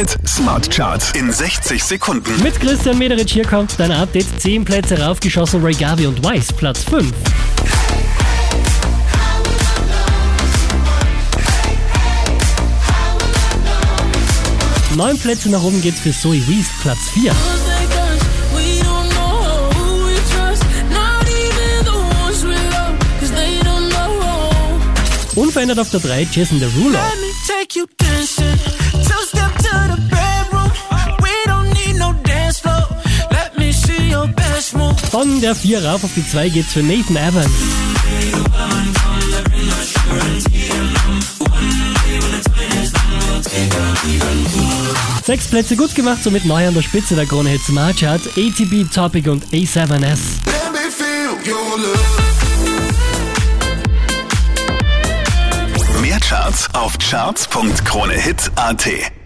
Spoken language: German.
Hit Smart Charts in 60 Sekunden. Mit Christian Mederich hier kommt dein Update. 10 Plätze raufgeschossen, Ray Gavi und Weiss, Platz 5. Neun Plätze nach oben geht's für Zoe Weast, Platz 4. Unverändert auf der 3 Jason Derulo. Von der 4 rauf auf die 2 geht's für Nathan Evans. Sechs Plätze gut gemacht, somit neu an der Spitze der Krone Hit Smart Chart, ATB Topic und A7S. Mehr Charts auf charts.kronehit.at.